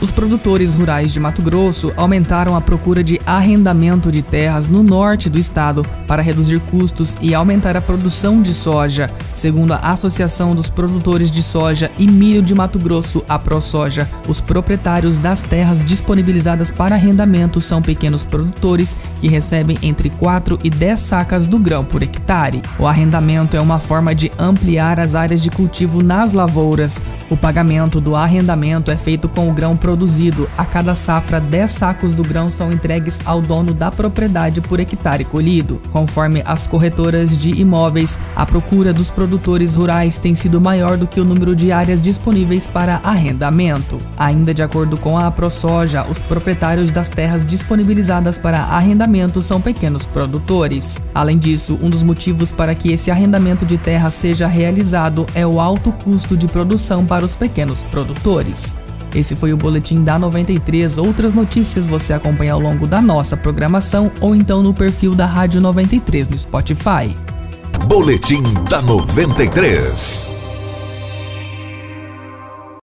Os produtores rurais de Mato Grosso aumentaram a procura de arrendamento de terras no norte do estado para reduzir custos e aumentar a produção de soja. Segundo a Associação dos Produtores de Soja e Milho de Mato Grosso, a ProSoja, os proprietários das terras disponibilizadas para arrendamento são pequenos produtores que recebem entre 4 e 10 sacas do grão por hectare. O arrendamento é uma forma de ampliar as áreas de cultivo nas lavouras. O pagamento do arrendamento é feito com o grão produzido. A cada safra, 10 sacos do grão são entregues ao dono da propriedade por hectare colhido. Conforme as corretoras de imóveis, a procura dos produtores rurais tem sido maior do que o número de áreas disponíveis para arrendamento. Ainda de acordo com a ProSoja, os proprietários das terras disponibilizadas para arrendamento são pequenos produtores. Além disso, um dos motivos para que esse arrendamento de terra seja realizado é o alto custo de produção para os pequenos produtores. Esse foi o Boletim da 93. Outras notícias você acompanha ao longo da nossa programação ou então no perfil da Rádio 93 no Spotify. Boletim da 93.